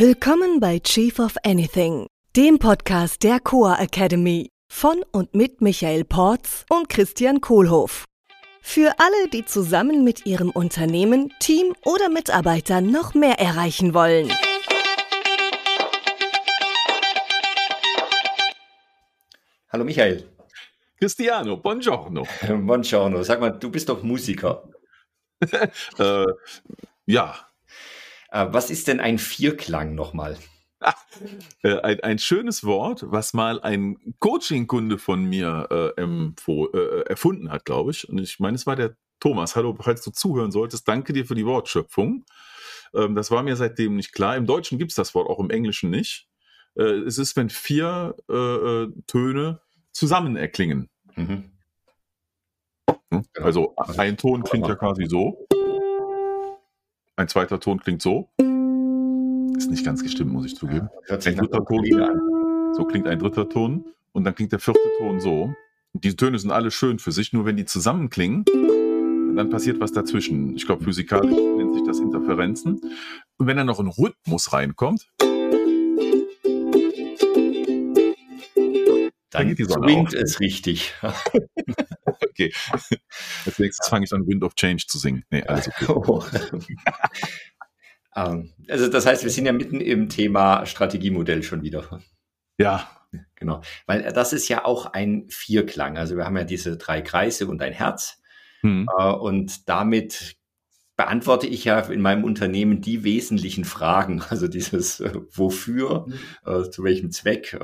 Willkommen bei Chief of Anything, dem Podcast der Coa Academy von und mit Michael Porz und Christian Kohlhoff. Für alle, die zusammen mit ihrem Unternehmen, Team oder Mitarbeitern noch mehr erreichen wollen. Hallo Michael. Cristiano, buongiorno. Buongiorno. Sag mal, du bist doch Musiker. äh, ja. Äh, was ist denn ein Vierklang nochmal? Äh, ein, ein, schönes Wort, was mal ein Coaching-Kunde von mir äh, äh, erfunden hat, glaube ich. Und ich meine, es war der Thomas. Hallo, falls du zuhören solltest, danke dir für die Wortschöpfung. Ähm, das war mir seitdem nicht klar. Im Deutschen gibt es das Wort, auch im Englischen nicht. Äh, es ist, wenn vier äh, Töne zusammen erklingen. Mhm. Hm? Genau. Also ein Ton klingt ja quasi so. Ein zweiter Ton klingt so. Ist nicht ganz gestimmt, muss ich zugeben. Ja, ein dritter Ton an. So klingt ein dritter Ton. Und dann klingt der vierte Ton so. Und diese Töne sind alle schön für sich, nur wenn die zusammenklingen, dann passiert was dazwischen. Ich glaube, physikalisch nennt sich das Interferenzen. Und wenn dann noch ein Rhythmus reinkommt, dann, dann swingt es richtig. okay. Als nächstes fange ich an, Wind of Change zu singen. Nee, alles okay. Oh. Ähm, also das heißt, wir sind ja mitten im Thema Strategiemodell schon wieder. Ja. Genau. Weil das ist ja auch ein Vierklang. Also wir haben ja diese drei Kreise und ein Herz. Hm. Äh, und damit beantworte ich ja in meinem Unternehmen die wesentlichen Fragen. Also dieses äh, Wofür, äh, zu welchem Zweck,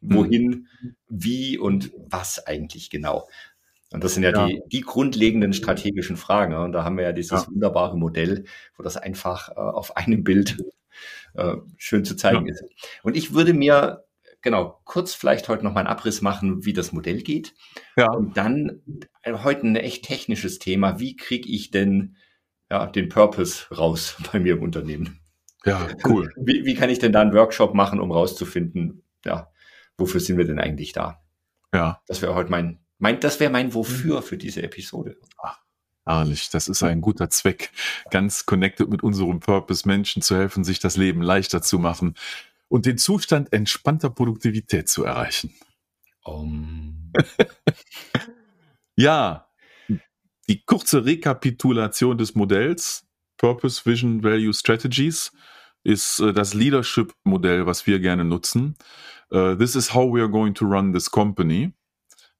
wohin, mhm. wie und was eigentlich genau. Und das sind ja, ja, Die, die grundlegenden strategischen Fragen. Und da haben wir ja dieses ja. wunderbare Modell, wo das einfach äh, auf einem Bild äh, schön zu zeigen ja. ist. Und ich würde mir genau kurz vielleicht heute noch mal einen Abriss machen, wie das Modell geht. Ja. Und dann äh, heute ein echt technisches Thema. Wie kriege ich denn ja, den Purpose raus bei mir im Unternehmen? Ja, cool. Wie, wie kann ich denn da einen Workshop machen, um rauszufinden, ja, wofür sind wir denn eigentlich da? Ja. Das wäre heute mein, mein das wäre mein Wofür für diese Episode. Ach, herrlich. Das ist ein guter Zweck. Ganz connected mit unserem Purpose, Menschen zu helfen, sich das Leben leichter zu machen und den Zustand entspannter Produktivität zu erreichen. Um. ja, die kurze Rekapitulation des Modells Purpose, Vision, Value, Strategies ist äh, das Leadership-Modell, was wir gerne nutzen. Uh, this is how we are going to run this company.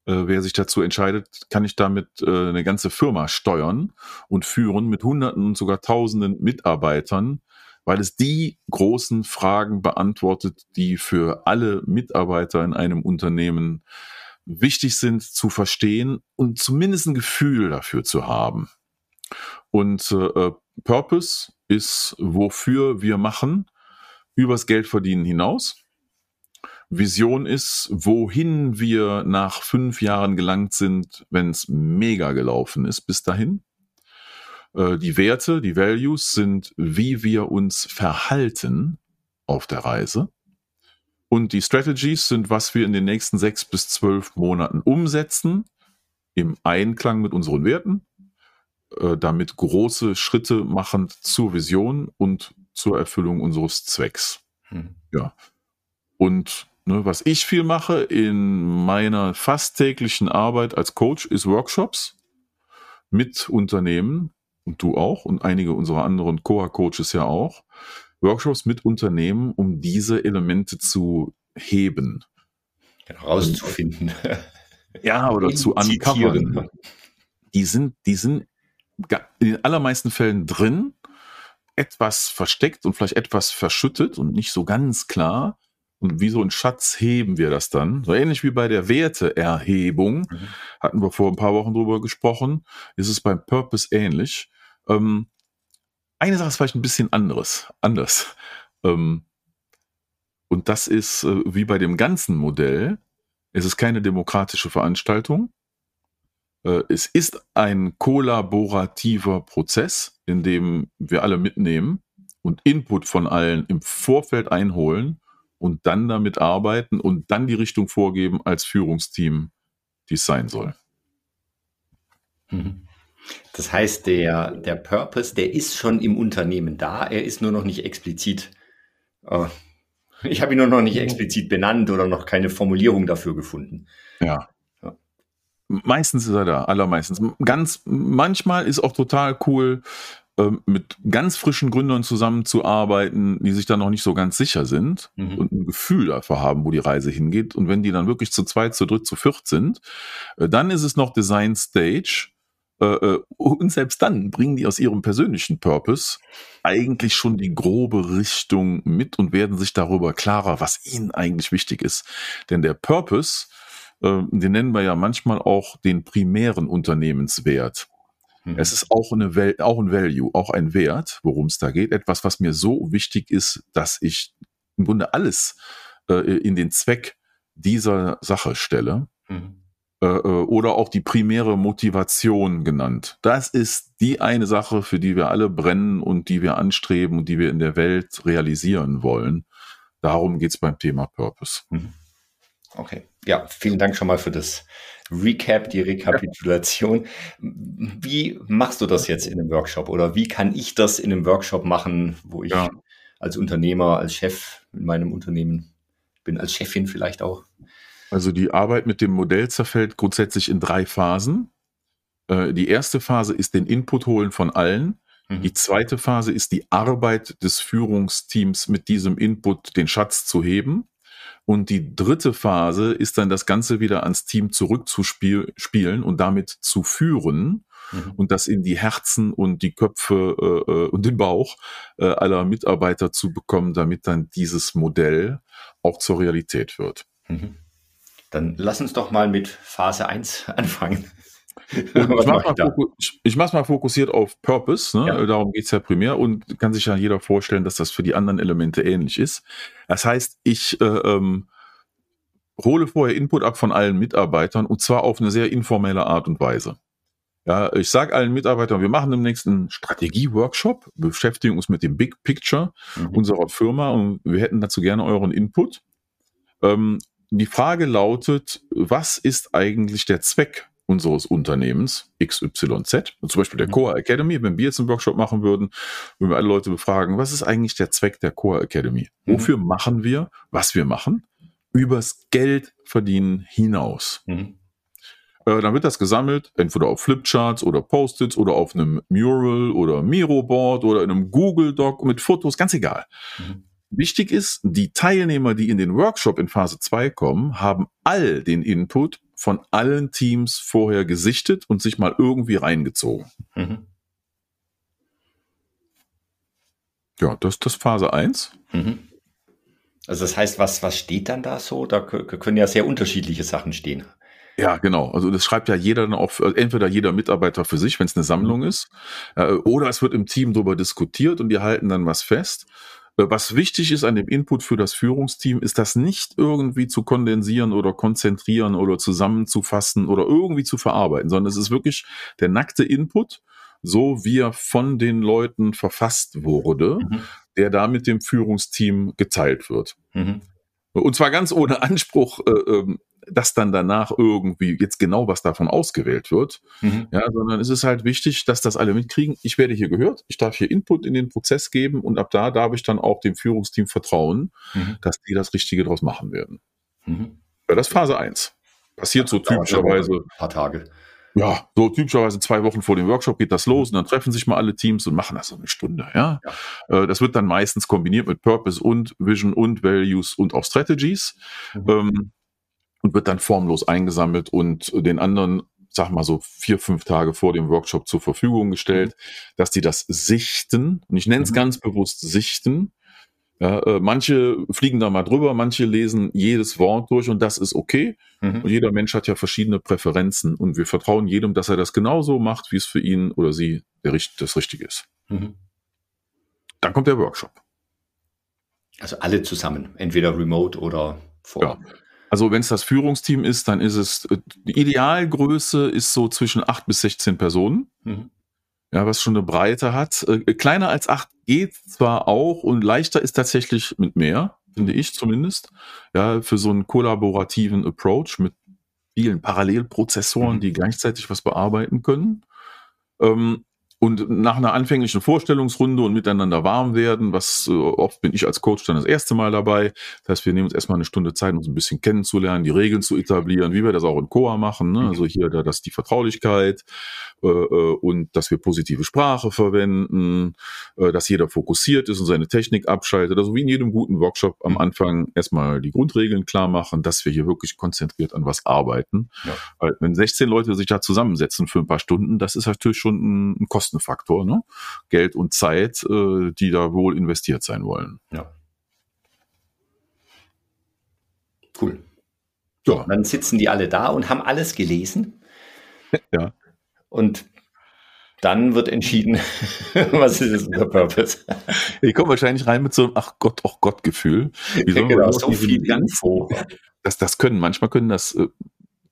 Uh, wer sich dazu entscheidet, kann ich damit uh, eine ganze Firma steuern und führen mit Hunderten und sogar Tausenden Mitarbeitern, weil es die großen Fragen beantwortet, die für alle Mitarbeiter in einem Unternehmen wichtig sind zu verstehen und zumindest ein Gefühl dafür zu haben. Und äh, Purpose ist, wofür wir machen, übers Geld verdienen hinaus. Vision ist, wohin wir nach fünf Jahren gelangt sind, wenn es mega gelaufen ist bis dahin. Äh, die Werte, die Values sind, wie wir uns verhalten auf der Reise. Und die Strategies sind, was wir in den nächsten sechs bis zwölf Monaten umsetzen, im Einklang mit unseren Werten, äh, damit große Schritte machen zur Vision und zur Erfüllung unseres Zwecks. Hm. Ja. Und Ne, was ich viel mache in meiner fast täglichen Arbeit als Coach ist Workshops mit Unternehmen und du auch und einige unserer anderen Coa-Coaches ja auch. Workshops mit Unternehmen, um diese Elemente zu heben. Genau, rauszufinden. Ja, oder zu uncoveren. Die sind, die sind in den allermeisten Fällen drin, etwas versteckt und vielleicht etwas verschüttet und nicht so ganz klar. Und wie so ein Schatz heben wir das dann. So ähnlich wie bei der Werteerhebung, mhm. hatten wir vor ein paar Wochen drüber gesprochen, ist es beim Purpose ähnlich. Ähm, eine Sache ist vielleicht ein bisschen anderes, anders. Ähm, und das ist äh, wie bei dem ganzen Modell, es ist keine demokratische Veranstaltung. Äh, es ist ein kollaborativer Prozess, in dem wir alle mitnehmen und Input von allen im Vorfeld einholen und dann damit arbeiten und dann die Richtung vorgeben als Führungsteam, die es sein soll. Mhm. Das heißt, der, der Purpose, der ist schon im Unternehmen da, er ist nur noch nicht explizit Äh, ich habe ihn nur noch nicht explizit benannt oder noch keine Formulierung dafür gefunden. Ja. ja. Meistens ist er da, allermeistens. Ganz, manchmal ist auch total cool, mit ganz frischen Gründern zusammenzuarbeiten, die sich dann noch nicht so ganz sicher sind mhm. und ein Gefühl dafür haben, wo die Reise hingeht. Und wenn die dann wirklich zu zweit, zu dritt, zu viert sind, äh, dann ist es noch Design Stage. Äh, äh, und selbst dann bringen die aus ihrem persönlichen Purpose eigentlich schon die grobe Richtung mit und werden sich darüber klarer, was ihnen eigentlich wichtig ist. Denn der Purpose, den nennen wir ja manchmal auch den primären Unternehmenswert. Mhm. Es ist auch, eine Wel auch ein Value, auch ein Wert, worum es da geht. Etwas, was mir so wichtig ist, dass ich im Grunde alles äh, in den Zweck dieser Sache stelle. Mhm. Äh, äh, oder auch die primäre Motivation genannt. Das ist die eine Sache, für die wir alle brennen und die wir anstreben und die wir in der Welt realisieren wollen. Darum geht es beim Thema Purpose. Mhm. Okay. Ja, vielen Dank schon mal für das Recap, die Rekapitulation. Wie machst du das jetzt in einem Workshop oder wie kann ich das in einem Workshop machen, wo ich ja. als Unternehmer, als Chef in meinem Unternehmen bin, als Chefin vielleicht auch? Also die Arbeit mit dem Modell zerfällt grundsätzlich in drei Phasen. Äh, die erste Phase ist den Input holen von allen. Mhm. Die zweite Phase ist die Arbeit des Führungsteams mit diesem Input den Schatz zu heben. Und die dritte Phase ist dann das Ganze wieder ans Team zurückzuspielen und damit zu führen mhm. und das in die Herzen und die Köpfe äh, äh, und den Bauch äh, aller Mitarbeiter zu bekommen, damit dann dieses Modell auch zur Realität wird. Mhm. Dann lass uns doch mal mit Phase 1 anfangen. Ich mache mal, ich mach's mal fokussiert auf Purpose, ne? ja. darum geht's ja primär und kann sich ja jeder vorstellen, dass das für die anderen Elemente ähnlich ist. Das heißt, ich äh, ähm, hole vorher Input ab von allen Mitarbeitern und zwar auf eine sehr informelle Art und Weise. Ja, ich sage allen Mitarbeitern, wir machen im nächsten Strategie-Workshop, beschäftigen uns mit dem Big Picture mhm. unserer Firma und wir hätten dazu gerne euren Input. Ähm, die Frage lautet, was ist eigentlich der Zweck unseres Unternehmens XYZ, zum Beispiel der mhm. Core Academy, wenn wir jetzt einen Workshop machen würden, würden wir alle Leute befragen, was ist eigentlich der Zweck der Core Academy? Mhm. Wofür machen wir, was wir machen? Übers Geld verdienen hinaus. Mhm. Äh, dann wird das gesammelt, entweder auf Flipcharts oder Post-its oder auf einem Mural oder Miro-Board oder in einem Google-Doc mit Fotos, ganz egal. Mhm. Wichtig ist, die Teilnehmer, die in den Workshop in Phase 2 kommen, haben all den Input von allen Teams vorher gesichtet und sich mal irgendwie reingezogen. Mhm. Ja, das ist das Phase 1. Mhm. Also das heißt, was, was steht dann da so? Da können ja sehr unterschiedliche Sachen stehen. Ja, genau. Also das schreibt ja jeder dann auch, entweder jeder Mitarbeiter für sich, wenn es eine Sammlung mhm. ist, äh, oder es wird im Team darüber diskutiert und die halten dann was fest. Äh, was wichtig ist an dem Input für das Führungsteam, ist das nicht irgendwie zu kondensieren oder konzentrieren oder zusammenzufassen oder irgendwie zu verarbeiten, sondern es ist wirklich der nackte Input, so wie er von den Leuten verfasst wurde, mhm. der da mit dem Führungsteam geteilt wird. Mhm. Und zwar ganz ohne Anspruch, äh, ähm, dass dann danach irgendwie jetzt genau was davon ausgewählt wird. Mhm. Ja, sondern es ist halt wichtig, dass das alle mitkriegen. Ich werde hier gehört, ich darf hier Input in den Prozess geben und ab da darf ich dann auch dem Führungsteam vertrauen, mhm. dass die das Richtige draus machen werden. Mhm. Ja, das ist Phase 1. Passiert so typischerweise. Ein paar Tage. Ja, so typischerweise zwei Wochen vor dem Workshop geht das los und dann treffen sich mal alle Teams und machen das so eine Stunde. Ja, ja. Äh, das wird dann meistens kombiniert mit Purpose und Vision und Values und auch Strategies. Mhm. Ähm, und wird dann formlos eingesammelt und den anderen, sag mal so vier, fünf Tage vor dem Workshop zur Verfügung gestellt, mhm. dass die das sichten. Und ich nenne es mhm. ganz bewusst sichten. Ja, äh, manche fliegen da mal drüber, manche lesen jedes Wort durch und das ist okay. Mhm. Und jeder Mensch hat ja verschiedene Präferenzen und wir vertrauen jedem, dass er das genauso macht, wie es für ihn oder sie der, das Richtige ist. Mhm. Dann kommt der Workshop. Also alle zusammen, entweder remote oder vor. Ja. Also wenn es das Führungsteam ist, dann ist es, äh, die Idealgröße ist so zwischen acht bis 16 Personen. Mhm. Ja, was schon eine Breite hat. Äh, kleiner als acht geht zwar auch und leichter ist tatsächlich mit mehr, finde ich zumindest. Ja, für so einen kollaborativen Approach mit vielen Parallelprozessoren, mhm. die gleichzeitig was bearbeiten können. Ähm, und nach einer anfänglichen Vorstellungsrunde und miteinander warm werden, was äh, oft bin ich als Coach dann das erste Mal dabei. Das heißt, wir nehmen uns erstmal eine Stunde Zeit, uns ein bisschen kennenzulernen, die Regeln zu etablieren, wie wir das auch in Coa machen. Ne? Also hier da das die Vertraulichkeit äh, äh, und dass wir positive Sprache verwenden, äh, dass jeder fokussiert ist und seine Technik abschaltet. Also wie in jedem guten Workshop am Anfang erstmal die Grundregeln klar machen, dass wir hier wirklich konzentriert an was arbeiten. Ja. Weil wenn 16 Leute sich da zusammensetzen für ein paar Stunden, das ist natürlich schon ein, ein Kosten Kostenfaktor, ne? Geld und Zeit, äh, die da wohl investiert sein wollen. Ja. Cool. So, dann sitzen die alle da und haben alles gelesen. Ja. Und dann wird entschieden, was ist unser Purpose. Ich komme wahrscheinlich rein mit so einem Ach Gott, ach Gott Gefühl. Wie ja, genau, so viel Info. Das, das können, manchmal können das äh,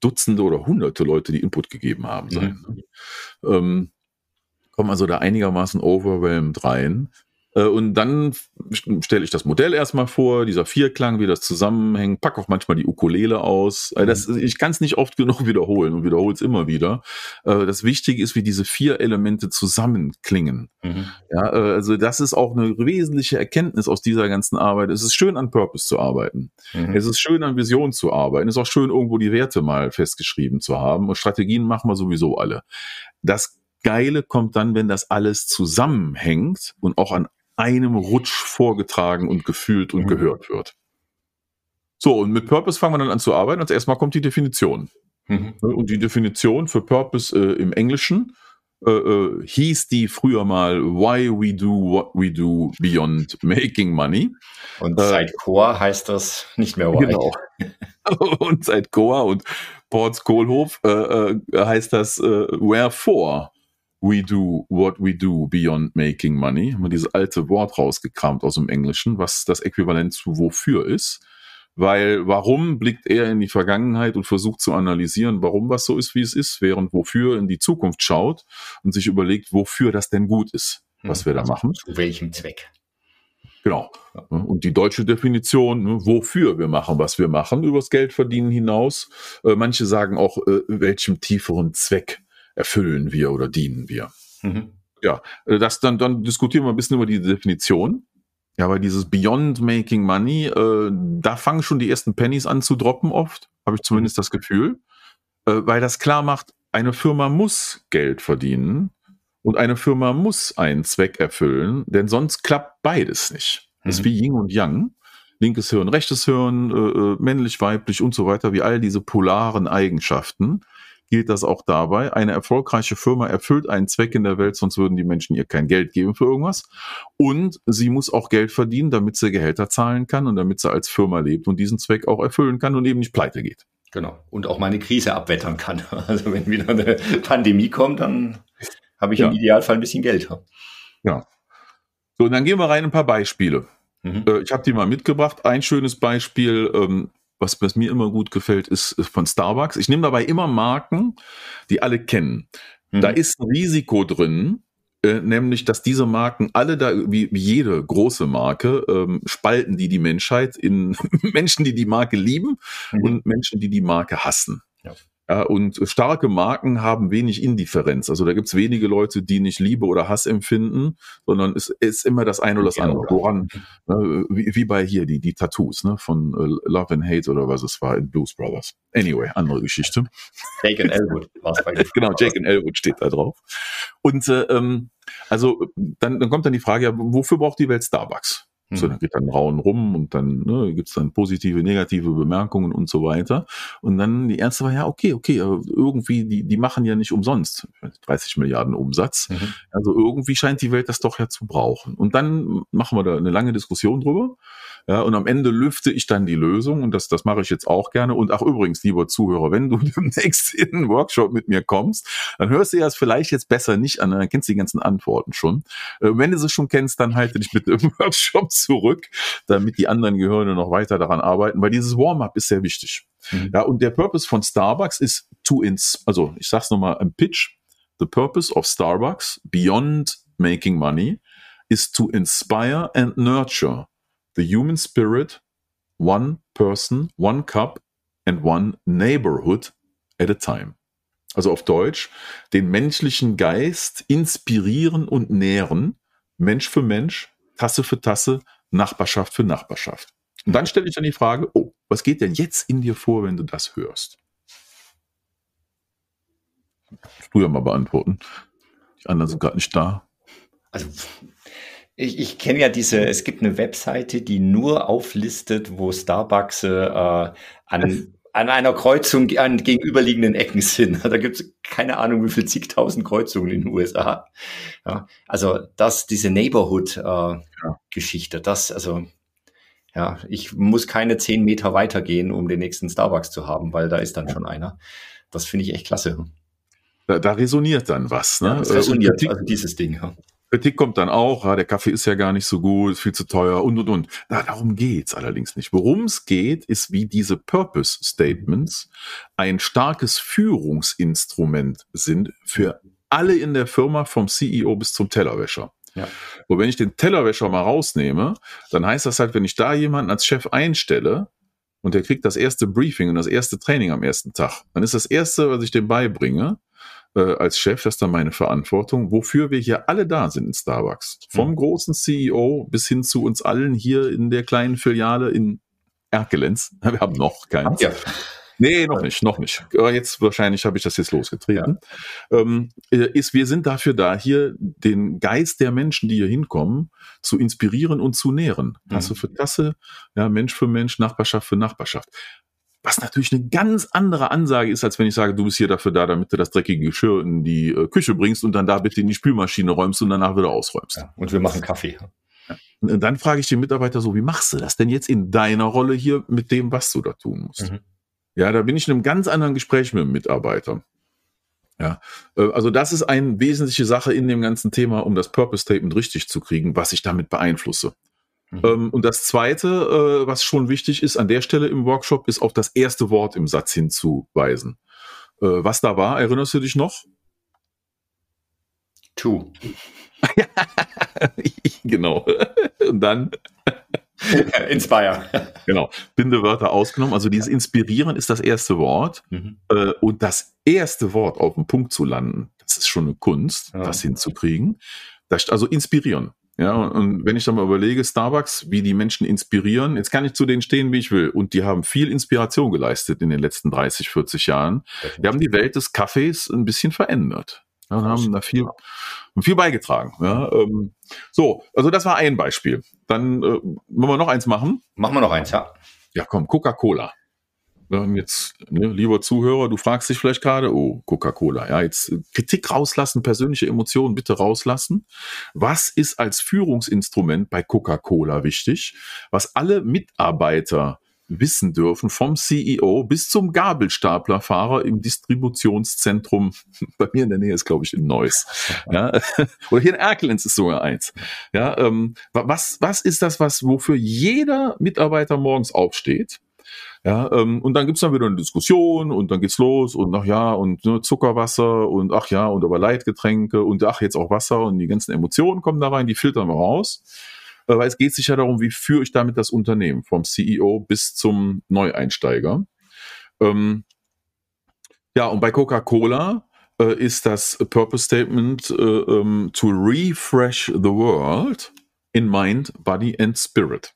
Dutzende oder Hunderte Leute, die Input gegeben haben, sein. Mhm. Ähm, komme also da einigermaßen overwhelmed rein. Äh, und dann stelle ich das Modell erstmal vor, dieser Vierklang, wie das zusammenhängt, pack auch manchmal die Ukulele aus. Äh, das, mhm. ich kann es nicht oft genug wiederholen und wiederhole es immer wieder. Äh, das Wichtige ist, wie diese vier Elemente zusammenklingen. Mhm. Ja, also das ist auch eine wesentliche Erkenntnis aus dieser ganzen Arbeit. Es ist schön, an Purpose zu arbeiten. Mhm. Es ist schön, an Vision zu arbeiten. Es ist auch schön, irgendwo die Werte mal festgeschrieben zu haben. Und Strategien machen wir sowieso alle. Das Geile kommt dann, wenn das alles zusammenhängt und auch an einem Rutsch vorgetragen und gefühlt und mhm. gehört wird. So, und mit Purpose fangen wir dann an zu arbeiten. Als erstmal kommt die Definition. Mhm. Und die Definition für Purpose äh, im Englischen äh, äh, hieß die früher mal Why we do what we do beyond making money. Und äh, seit Core heißt das nicht mehr Why. Genau. und seit Core und Ports Kohlhof äh, äh, heißt das Wherefore We do what we do beyond making money. Haben wir dieses alte Wort rausgekramt aus dem Englischen, was das Äquivalent zu wofür ist. Weil warum blickt er in die Vergangenheit und versucht zu analysieren, warum was so ist, wie es ist, während wofür in die Zukunft schaut und sich überlegt, wofür das denn gut ist, was hm, wir da also machen. Zu welchem Zweck? Genau. Und die deutsche Definition, ne, wofür wir machen, was wir machen, übers Geld verdienen hinaus. Äh, manche sagen auch, äh, welchem tieferen Zweck erfüllen wir oder dienen wir. Mhm. Ja, äh, das dann, dann diskutieren wir ein bisschen über die Definition. Ja, weil dieses Beyond Making Money, äh, da fangen schon die ersten Pennies an zu droppen oft, habe ich zumindest das Gefühl, äh, weil das klar macht, eine Firma muss Geld verdienen und eine Firma muss einen Zweck erfüllen, denn sonst klappt beides nicht. Das ist mhm. wie Yin und Yang. Linkes Hirn, rechtes Hirn, äh, äh, männlich, weiblich und so weiter, wie all diese polaren Eigenschaften gilt das auch dabei. Eine erfolgreiche Firma erfüllt einen Zweck in der Welt, sonst würden die Menschen ihr kein Geld geben für irgendwas. Und sie muss auch Geld verdienen, damit sie Gehälter zahlen kann und damit sie als Firma lebt und diesen Zweck auch erfüllen kann und eben nicht pleite geht. Genau. Und auch mal eine Krise abwettern kann. Also wenn wieder eine Pandemie kommt, dann habe ich ja. im Idealfall ein bisschen Geld. Ja. So, und dann gehen wir rein ein paar Beispiele. Mhm. Äh, ich habe die mal mitgebracht. Ein schönes Beispiel, ähm, was, was mir immer gut gefällt, ist von Starbucks. Ich nehme dabei immer Marken, die alle kennen. Mhm. Da ist ein Risiko drin, äh, nämlich, dass diese Marken alle da, wie, wie jede große Marke, ähm, spalten die die Menschheit in Menschen, die die Marke lieben mhm. und Menschen, die die Marke hassen. Ja. Ja, und starke Marken haben wenig Indifferenz. Also da gibt's wenige Leute, die nicht Liebe oder Hass empfinden, sondern es ist immer das eine oder das andere. Woran, ne, wie, wie, bei hier, die, die Tattoos ne, von äh, Love and Hate oder was es war in Blues Brothers. Anyway, andere Geschichte. Jake and Elwood Genau, Jake and Elwood steht da drauf. Und äh, ähm, also dann, dann kommt dann die Frage, ja, wofür braucht die Welt Starbucks? So, mhm. dann geht dann Rauen rum und dann ne, gibt dann positive, negative Bemerkungen und so weiter. Und dann die erste war, ja, okay, okay, irgendwie, die, die machen ja nicht umsonst 30 Milliarden Umsatz. Mhm. Also irgendwie scheint die Welt das doch ja zu brauchen. Und dann machen wir da eine lange Diskussion drüber. Ja, und am Ende lüfte ich dann die Lösung und das, das mache ich jetzt auch gerne. Und ach übrigens, lieber Zuhörer, wenn du demnächst in einen Workshop mit mir kommst, dann hörst du ja es vielleicht jetzt besser nicht an, dann kennst du die ganzen Antworten schon. Äh, wenn du sie schon kennst, dann halte dich mit dem Workshop zurück, damit die anderen Gehirne noch weiter daran arbeiten, weil dieses Warm-up ist sehr wichtig. Mhm. Ja, und der Purpose von Starbucks ist to ins, also ich sag's nochmal im Pitch, the purpose of Starbucks beyond making money is to inspire and nurture the human spirit, one person, one cup and one neighborhood at a time. also auf Deutsch, den menschlichen Geist inspirieren und nähren, Mensch für Mensch, Tasse für Tasse, Nachbarschaft für Nachbarschaft. Und dann stelle ich dann die Frage, oh, was geht denn jetzt in dir vor, wenn du das hörst? Du ja mal beantworten. Die anderen sind gerade nicht da. Also ich, ich kenne ja diese, es gibt eine Webseite, die nur auflistet, wo Starbucks äh, an, an einer Kreuzung an gegenüberliegenden Ecken sind. Da gibt es keine Ahnung, wie viel zigtausend Kreuzungen in den USA. Ja, also das, diese Neighborhood-Geschichte, äh, ja. das, also ja, ich muss keine zehn Meter weitergehen, um den nächsten Starbucks zu haben, weil da ist dann schon einer. Das finde ich echt klasse. Da, da, resoniert dann was. Ne? Ja, das resoniert, also dieses Ding. Ja. Kritik kommt dann auch, ja, der Kaffee ist ja gar nicht so gut, ist viel zu teuer und und und. Na, darum geht's allerdings nicht. Worum es geht, ist, wie diese Purpose Statements ein starkes Führungsinstrument sind für alle in der Firma, vom CEO bis zum Tellerwäscher. Ja. Und wenn ich den Tellerwäscher mal rausnehme, dann heißt das halt, wenn ich da jemanden als Chef einstelle und der kriegt das erste Briefing und das erste Training am ersten Tag, dann ist das erste, was ich dem beibringe, äh, als Chef, das ist dann meine Verantwortung, wofür wir hier alle da sind in Starbucks. Vom mhm. großen CEO bis hin zu uns allen hier in der kleinen Filiale in Erkelenz. Wir haben noch keinen. Ja. Nee, noch nicht, noch nicht. Jetzt wahrscheinlich habe ich das jetzt losgetreten. Ja. Ähm, äh, ist, wir sind dafür da, hier den Geist der Menschen, die hier hinkommen, zu inspirieren und zu nähren. Tasse mhm. für Tasse, ja, Mensch für Mensch, Nachbarschaft für Nachbarschaft. Was natürlich eine ganz andere Ansage ist, als wenn ich sage, du bist hier dafür da, damit du das dreckige Geschirr in die äh, Küche bringst und dann da bitte in die Spülmaschine räumst und danach wieder ausräumst. Ja, und wir machen Kaffee. Ja. Und dann frage ich den Mitarbeiter so, wie machst du das denn jetzt in deiner Rolle hier mit dem, was du da tun musst? Mhm. Ja, da bin ich in einem ganz anderen Gespräch mit dem Mitarbeiter. Ja, äh, also das ist eine wesentliche Sache in dem ganzen Thema, um das Purpose Statement richtig zu kriegen, was ich damit beeinflusse. Mhm. Ähm, und das Zweite, äh, was schon wichtig ist an der Stelle im Workshop, ist auf das erste Wort im Satz hinzuweisen. Äh, was da war, erinnerst du dich noch? To. genau. Und dann Inspire. Genau. Bindewörter ausgenommen. Also dieses Inspirieren ist das erste Wort. Mhm. Äh, und das erste Wort auf dem Punkt zu landen, das ist schon eine Kunst, ja. das hinzukriegen. Das, also inspirieren. Ja, und wenn ich dann mal überlege, Starbucks, wie die Menschen inspirieren, jetzt kann ich zu denen stehen, wie ich will. Und die haben viel Inspiration geleistet in den letzten 30, 40 Jahren. Die haben die Welt des Kaffees ein bisschen verändert. Ja, und haben da viel, viel beigetragen. Ja, ähm, so, also das war ein Beispiel. Dann äh, wollen wir noch eins machen. Machen wir noch eins, ja. Ja, komm, Coca-Cola. Jetzt, ne, lieber Zuhörer, du fragst dich vielleicht gerade, oh, Coca-Cola, ja, jetzt äh, Kritik rauslassen, persönliche Emotionen bitte rauslassen. Was ist als Führungsinstrument bei Coca-Cola wichtig? Was alle Mitarbeiter wissen dürfen, vom CEO bis zum Gabelstaplerfahrer im Distributionszentrum. Bei mir in der Nähe ist, glaube ich, in Neuss. Ja, oder hier in Erkelenz ist sogar eins. Ja, ähm, was, was ist das, was, wofür jeder Mitarbeiter morgens aufsteht? Ja, ähm, und dann gibt's dann wieder eine Diskussion und dann geht's los und ach ja, und ne, Zuckerwasser und ach ja, und aber Leitgetränke und ach, jetzt auch Wasser und die ganzen Emotionen kommen da rein, die filtern wir raus. Äh, weil es geht sich ja darum, wie führe ich damit das Unternehmen, vom CEO bis zum Neueinsteiger. Ähm, ja, und bei Coca-Cola äh, ist das Purpose Statement äh, ähm, to refresh the world in mind, body and spirit.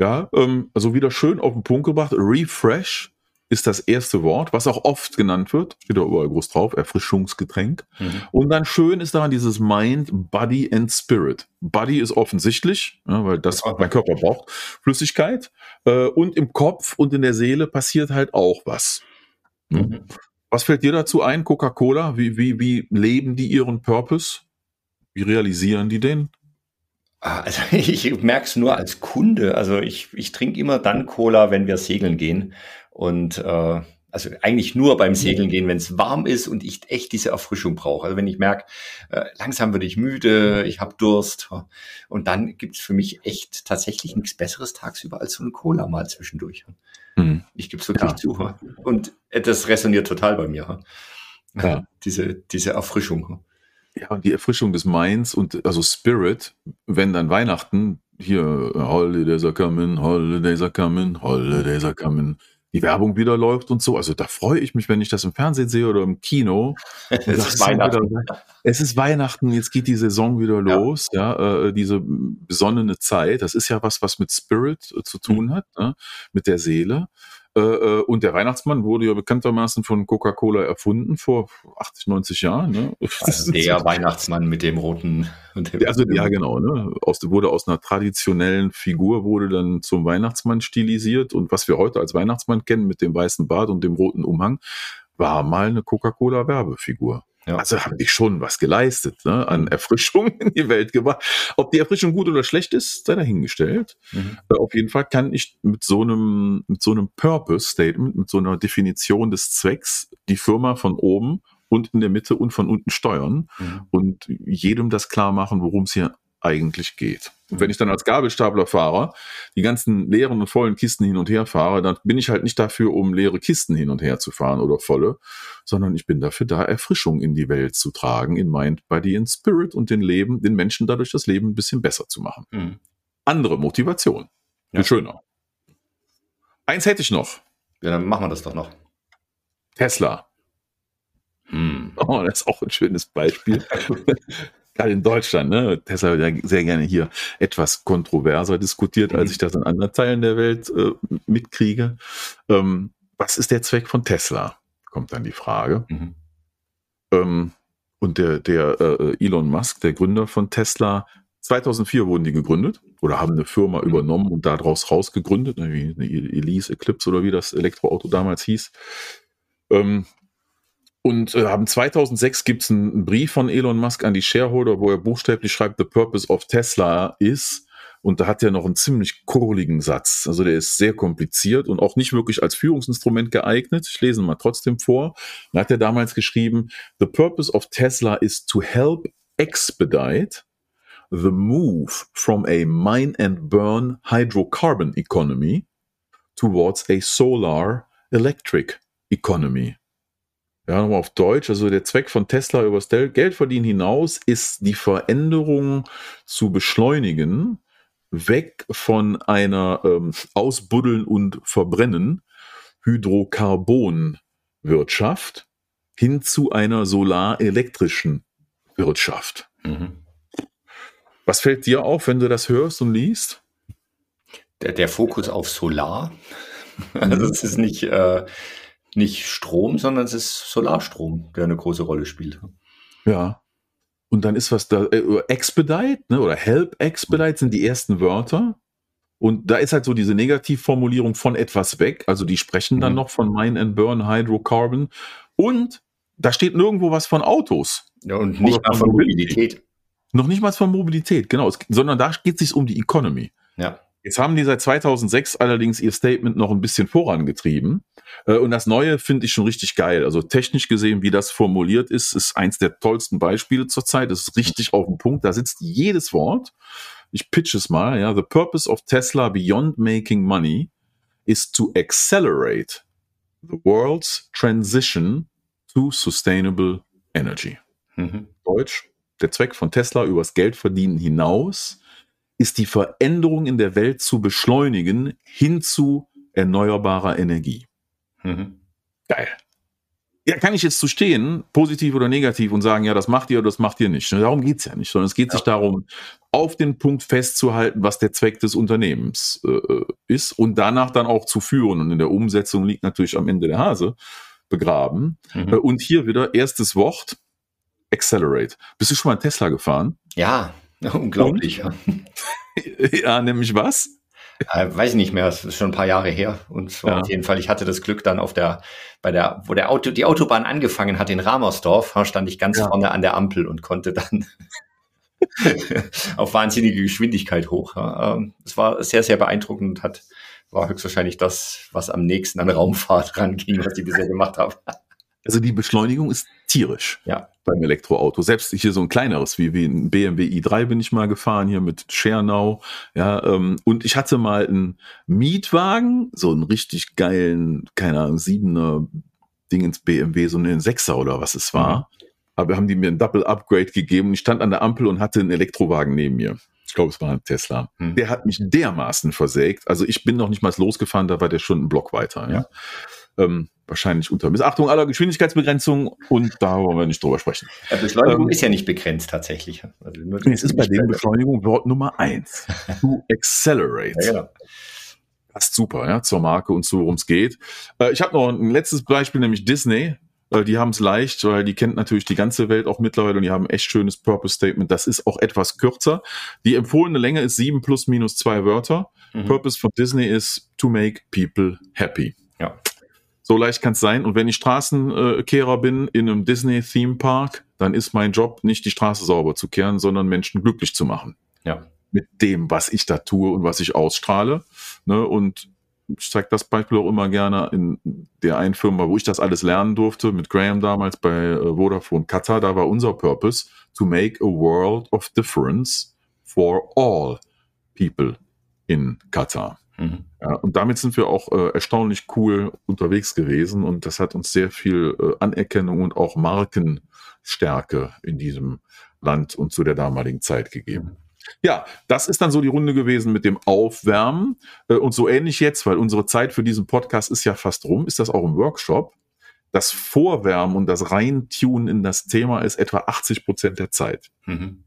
Ja, ähm, also wieder schön auf den Punkt gebracht. Refresh ist das erste Wort, was auch oft genannt wird, steht da überall groß drauf, Erfrischungsgetränk. Mhm. Und dann schön ist daran dieses Mind, Body and Spirit. Body ist offensichtlich, ja, weil das okay. mein Körper braucht Flüssigkeit. Äh, und im Kopf und in der Seele passiert halt auch was. Hm? Mhm. Was fällt dir dazu ein, Coca-Cola? Wie, wie, wie leben die ihren Purpose? Wie realisieren die den? Ah, also ich merke es nur als Kunde. Also ich, ich trinke immer dann Cola, wenn wir segeln gehen. Und äh, also eigentlich nur beim Segeln gehen, wenn es warm ist und ich echt diese Erfrischung brauche. Also wenn ich merke, äh, langsam werde ich müde, ich habe Durst. Und dann gibt es für mich echt tatsächlich nichts Besseres tagsüber als so eine Cola mal zwischendurch. Mhm. Ich gebe es wirklich ja. zu. Und das resoniert total bei mir. Ja. Diese, diese Erfrischung. Ja, und die Erfrischung des Minds und also Spirit, wenn dann Weihnachten, hier Holidays are coming, Holidays are coming, Holidays are coming die Werbung wieder läuft und so. Also da freue ich mich, wenn ich das im Fernsehen sehe oder im Kino. es ist Weihnachten. Wieder, es ist Weihnachten, jetzt geht die Saison wieder los, ja, ja äh, diese besonnene Zeit. Das ist ja was, was mit Spirit äh, zu tun mhm. hat, ne? mit der Seele. Äh, äh, und der Weihnachtsmann wurde ja bekanntermaßen von Coca-Cola erfunden vor 80, 90 Jahren. Ne? Also der Weihnachtsmann mit dem roten. Dem also ja, genau. Ne? Aus, wurde aus einer traditionellen Figur wurde dann zum Weihnachtsmann stilisiert und was wir heute als Weihnachtsmann kennen mit dem weißen Bart und dem roten Umhang, war mal eine Coca-Cola-Werbefigur. Ja. Also haben die schon was geleistet, ne, an Erfrischung in die Welt gebracht. Ob die Erfrischung gut oder schlecht ist, sei dahingestellt. Mhm. Äh, auf jeden Fall kann ich mit so einem, mit so einem Purpose-Statement, mit so einer Definition des Zwecks die Firma von oben und in der Mitte und von unten steuern mhm. und jedem das klar machen, worum es hier eigentlich geht. Und wenn ich dann als Gabelstaplerfahrer die ganzen leeren und vollen Kisten hin und her fahre, dann bin ich halt nicht dafür, um leere Kisten hin und her zu fahren oder volle, sondern ich bin dafür da, Erfrischung in die Welt zu tragen, in Mind, Body and Spirit und den Leben, den Menschen dadurch das Leben ein bisschen besser zu machen. Mhm. Andere Motivation. Ja. schöner. Eins hätte ich noch. Ja, dann machen wir das doch noch. Tesla. Hm. Oh, das ist auch ein schönes Beispiel. gerade in Deutschland, ne? Tesla wird ja sehr gerne hier etwas kontroverser diskutiert, als mhm. ich das in anderen Teilen der Welt äh, mitkriege. Ähm, was ist der Zweck von Tesla? Kommt dann die Frage. Mhm. Ähm, und der, der äh, Elon Musk, der Gründer von Tesla, 2004 wurden die gegründet oder haben eine Firma mhm. übernommen und daraus rausgegründet, ne, wie eine Elise Eclipse oder wie das Elektroauto damals hieß. Ähm, und äh, haben 2006 gibt es einen Brief von Elon Musk an die Shareholder, wo er buchstäblich schreibt, the purpose of Tesla is. Und da hat er noch einen ziemlich kurligen Satz. Also der ist sehr kompliziert und auch nicht wirklich als Führungsinstrument geeignet. Ich lese ihn mal trotzdem vor. Da hat er damals geschrieben, the purpose of Tesla is to help expedite the move from a mine and burn hydrocarbon economy towards a solar electric economy. Ja, nochmal auf Deutsch. Also der Zweck von Tesla übers Geldverdienen hinaus ist die Veränderung zu beschleunigen, weg von einer ähm, Ausbuddeln und Verbrennen Hydrokarbonwirtschaft hin zu einer solarelektrischen Wirtschaft. Mhm. Was fällt dir auf, wenn du das hörst und liest? Der, der Fokus auf Solar. Also es ist nicht, äh, nicht Strom, sondern es ist Solarstrom, der eine große Rolle spielt. Ja. Und dann ist was da, äh, Expedite, ne, oder Help Expedite sind die ersten Wörter. Und da ist halt so diese Negativformulierung von etwas weg. Also die sprechen dann mhm. noch von Mine and Burn Hydrocarbon. Und da steht nirgendwo was von Autos. Ja, und nicht mal von Mobilität. Mobilität. Noch nicht mal von Mobilität, genau. Es, sondern da geht es sich um die Economy. Ja. Jetzt haben die seit 2006 allerdings ihr Statement noch ein bisschen vorangetrieben. Äh, und das Neue finde ich schon richtig geil. Also technisch gesehen, wie das formuliert ist, ist eins der tollsten Beispiele zurzeit. Das ist richtig auf dem Punkt. Da sitzt jedes Wort. Ich pitch es mal. Ja, the purpose of Tesla beyond making money is to accelerate the world's transition to sustainable energy. Mhm. Deutsch. Der Zweck von Tesla übers Geldverdienen hinaus ist die Veränderung in der Welt zu beschleunigen hin zu erneuerbarer Energie. Mhm. Geil. Ja, kann ich jetzt zu stehen, positiv oder negativ, und sagen, ja, das macht ihr oder das macht ihr nicht. Darum geht es ja nicht, sondern es geht ja. sich darum, auf den Punkt festzuhalten, was der Zweck des Unternehmens äh, ist und danach dann auch zu führen. Und in der Umsetzung liegt natürlich am Ende der Hase begraben. Mhm. Äh, und hier wieder erstes Wort, Accelerate. Bist du schon mal einen Tesla gefahren? Ja, unglaublich. Ja. ja, nämlich was? Äh, weiß ich nicht mehr, es ist schon ein paar Jahre her. Und zwar ja. auf jeden Fall, ich hatte das Glück dann auf der, bei der, wo der Auto, die Autobahn angefangen hat in Ramersdorf, stand ich ganz ja. vorne an der Ampel und konnte dann auf wahnsinnige Geschwindigkeit hoch. Ähm, es war sehr, sehr beeindruckend und hat, war höchstwahrscheinlich das, was am nächsten an Raumfahrt ranging, was ich bisher gemacht habe. Also die Beschleunigung ist tierisch ja. beim Elektroauto. Selbst hier so ein kleineres wie, wie ein BMW i3 bin ich mal gefahren hier mit Schernau. Ja, ähm, und ich hatte mal einen Mietwagen, so einen richtig geilen, keine Ahnung, siebener Ding ins BMW, so einen Sechser oder was es war. Mhm. Aber haben die mir ein Double Upgrade gegeben. Ich stand an der Ampel und hatte einen Elektrowagen neben mir. ich glaube, es war ein Tesla, hm. der hat mich dermaßen versägt. Also ich bin noch nicht mal losgefahren, da war der schon einen Block weiter. Ja. ja. Ähm, wahrscheinlich unter Missachtung aller Geschwindigkeitsbegrenzungen und da wollen wir nicht drüber sprechen. Ja, Beschleunigung ähm, ist ja nicht begrenzt tatsächlich. Also es ist bei dem Beschleunigung Wort Nummer eins. to accelerate. Ja, genau. Passt super, ja, zur Marke und so, worum es geht. Äh, ich habe noch ein letztes Beispiel, nämlich Disney. Äh, die haben es leicht, weil die kennt natürlich die ganze Welt auch mittlerweile und die haben ein echt schönes Purpose Statement. Das ist auch etwas kürzer. Die empfohlene Länge ist sieben plus minus zwei Wörter. Mhm. Purpose von Disney ist to make people happy. So leicht kann es sein. Und wenn ich Straßenkehrer bin in einem Disney Theme Park, dann ist mein Job nicht die Straße sauber zu kehren, sondern Menschen glücklich zu machen. Ja. Mit dem, was ich da tue und was ich ausstrahle. Ne? Und ich zeige das Beispiel auch immer gerne in der einen Firma, wo ich das alles lernen durfte, mit Graham damals bei äh, Vodafone Qatar. Da war unser Purpose to make a world of difference for all people in Qatar. Mhm. Ja, und damit sind wir auch äh, erstaunlich cool unterwegs gewesen und das hat uns sehr viel äh, Anerkennung und auch Markenstärke in diesem Land und zu der damaligen Zeit gegeben. Ja, das ist dann so die Runde gewesen mit dem Aufwärmen. Äh, und so ähnlich jetzt, weil unsere Zeit für diesen Podcast ist ja fast rum, ist das auch im Workshop. Das Vorwärmen und das Reintunen in das Thema ist etwa 80 Prozent der Zeit. Mhm.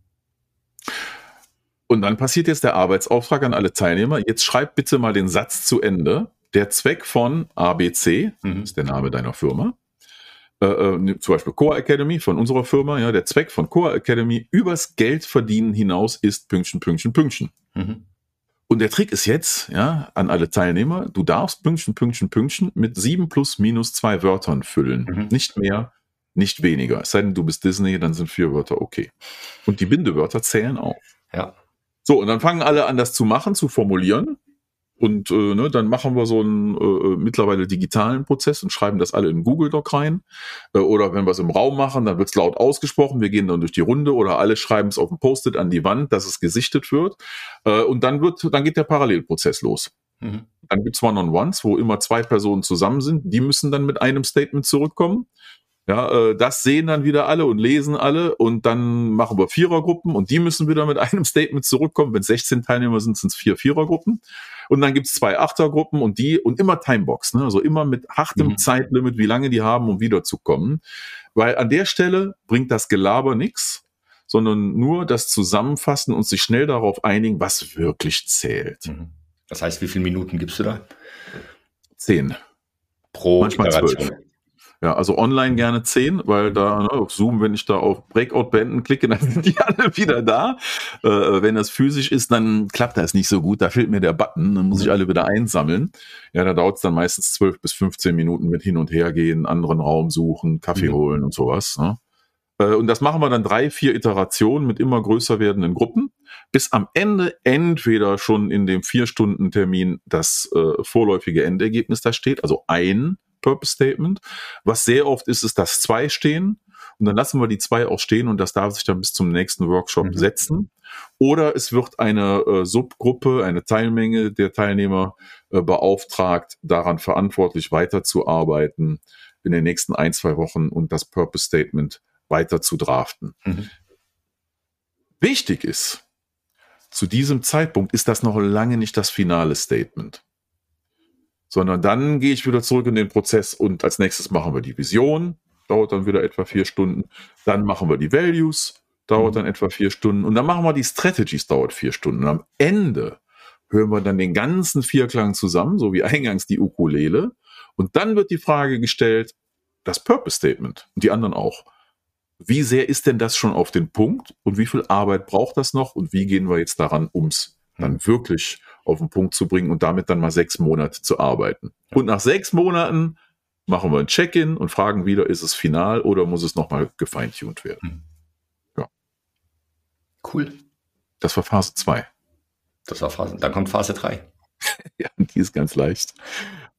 Und dann passiert jetzt der Arbeitsauftrag an alle Teilnehmer. Jetzt schreib bitte mal den Satz zu Ende. Der Zweck von ABC, mhm. ist der Name deiner Firma, äh, äh, zum Beispiel Core Academy von unserer Firma, ja, der Zweck von Core Academy übers Geld verdienen hinaus ist Pünktchen, Pünktchen, Pünktchen. Mhm. Und der Trick ist jetzt, ja, an alle Teilnehmer, du darfst Pünktchen, Pünktchen, Pünktchen mit sieben plus minus zwei Wörtern füllen. Mhm. Nicht mehr, nicht weniger. Es sei denn, du bist Disney, dann sind vier Wörter okay. Und die Bindewörter zählen auch. Ja. So, und dann fangen alle an, das zu machen, zu formulieren. Und äh, ne, dann machen wir so einen äh, äh, mittlerweile digitalen Prozess und schreiben das alle in Google Doc rein. Äh, oder wenn wir es im Raum machen, dann wird es laut ausgesprochen. Wir gehen dann durch die Runde oder alle schreiben es auf dem Post-it an die Wand, dass es gesichtet wird. Äh, und dann wird, dann geht der Parallelprozess los. Mhm. Dann gibt's One-on-Ones, wo immer zwei Personen zusammen sind. Die müssen dann mit einem Statement zurückkommen. Ja, äh, das sehen dann wieder alle und lesen alle und dann machen wir Vierergruppen und die müssen wieder mit einem Statement zurückkommen. Wenn 16 Teilnehmer sind, sind es vier Vierergruppen. Und dann gibt's zwei Achtergruppen und die und immer Timebox, ne? also immer mit hartem mhm. Zeitlimit, wie lange die haben, um wiederzukommen. Weil an der Stelle bringt das Gelaber nichts, sondern nur das Zusammenfassen und sich schnell darauf einigen, was wirklich zählt. Mhm. Das heißt, wie viele Minuten gibst du da? Zehn. Pro Manchmal Iteration. zwölf. Ja, also online gerne 10, weil da ne, auf Zoom, wenn ich da auf Breakout beenden klicke, dann sind die alle wieder da. Äh, wenn das physisch ist, dann klappt das nicht so gut. Da fehlt mir der Button, dann muss ich alle wieder einsammeln. Ja, da dauert es dann meistens 12 bis 15 Minuten mit hin und her gehen, anderen Raum suchen, Kaffee mhm. holen und sowas. Ne? Äh, und das machen wir dann drei, vier Iterationen mit immer größer werdenden Gruppen, bis am Ende entweder schon in dem vier Stunden Termin das äh, vorläufige Endergebnis da steht, also ein Purpose Statement. Was sehr oft ist, ist, dass zwei stehen und dann lassen wir die zwei auch stehen und das darf sich dann bis zum nächsten Workshop mhm. setzen. Oder es wird eine äh, Subgruppe, eine Teilmenge der Teilnehmer äh, beauftragt, daran verantwortlich weiterzuarbeiten in den nächsten ein, zwei Wochen und das Purpose Statement weiter zu draften. Mhm. Wichtig ist, zu diesem Zeitpunkt ist das noch lange nicht das finale Statement sondern dann gehe ich wieder zurück in den Prozess und als nächstes machen wir die Vision, dauert dann wieder etwa vier Stunden, dann machen wir die Values, dauert mhm. dann etwa vier Stunden und dann machen wir die Strategies, dauert vier Stunden. Und am Ende hören wir dann den ganzen Vierklang zusammen, so wie eingangs die Ukulele. Und dann wird die Frage gestellt, das Purpose Statement und die anderen auch. Wie sehr ist denn das schon auf den Punkt und wie viel Arbeit braucht das noch und wie gehen wir jetzt daran, ums dann mhm. wirklich auf den Punkt zu bringen und damit dann mal sechs Monate zu arbeiten. Ja. Und nach sechs Monaten machen wir ein Check-in und fragen wieder, ist es final oder muss es nochmal gefeintuned werden? Mhm. Ja. Cool. Das war Phase 2. Das war Phase, dann kommt Phase 3. ja, die ist ganz leicht.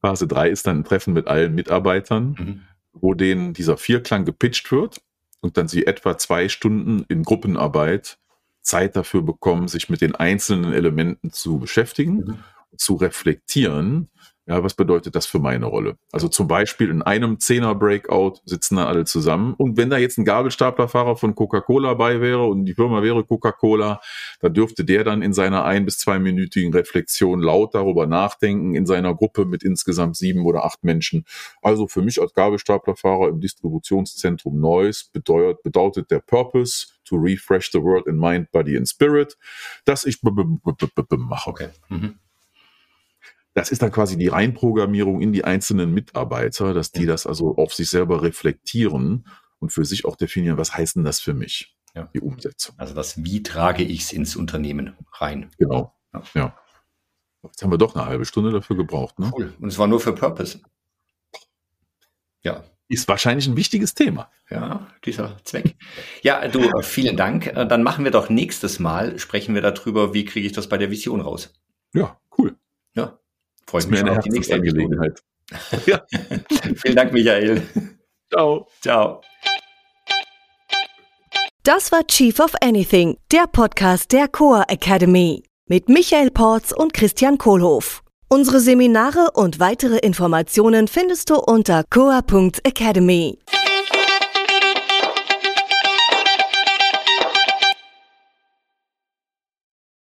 Phase 3 ist dann ein Treffen mit allen Mitarbeitern, mhm. wo denen dieser Vierklang gepitcht wird und dann sie etwa zwei Stunden in Gruppenarbeit Zeit dafür bekommen, sich mit den einzelnen Elementen zu beschäftigen, mhm. zu reflektieren, Ja, was bedeutet das für meine Rolle? Also zum Beispiel in einem Zehner-Breakout sitzen dann alle zusammen. Und wenn da jetzt ein Gabelstaplerfahrer von Coca-Cola bei wäre und die Firma wäre Coca-Cola, dann dürfte der dann in seiner ein- bis zweiminütigen Reflexion laut darüber nachdenken, in seiner Gruppe mit insgesamt sieben oder acht Menschen. Also für mich als Gabelstaplerfahrer im Distributionszentrum Neuss bedeutet, bedeutet der Purpose to refresh the world in mind, body and spirit, dass ich mache. Okay. Mhm. Das ist dann quasi die Reinprogrammierung in die einzelnen Mitarbeiter, dass die das also auf sich selber reflektieren und für sich auch definieren, was heißt denn das für mich? Ja. Die Umsetzung. Also das, wie trage ich es ins Unternehmen rein? Genau. Ja. ja. Jetzt haben wir doch eine halbe Stunde dafür gebraucht. Ne? Cool. Und es war nur für Purpose. Ja. Ist wahrscheinlich ein wichtiges Thema. Ja, dieser Zweck. Ja, du, äh, vielen Dank. Äh, dann machen wir doch nächstes Mal, sprechen wir darüber, wie kriege ich das bei der Vision raus. Ja, Freut mich auf die nächste Angelegenheit. ja. Vielen Dank, Michael. Ciao. Ciao. Das war Chief of Anything, der Podcast der Coa Academy mit Michael Porz und Christian Kohlhoff. Unsere Seminare und weitere Informationen findest du unter coa.academy.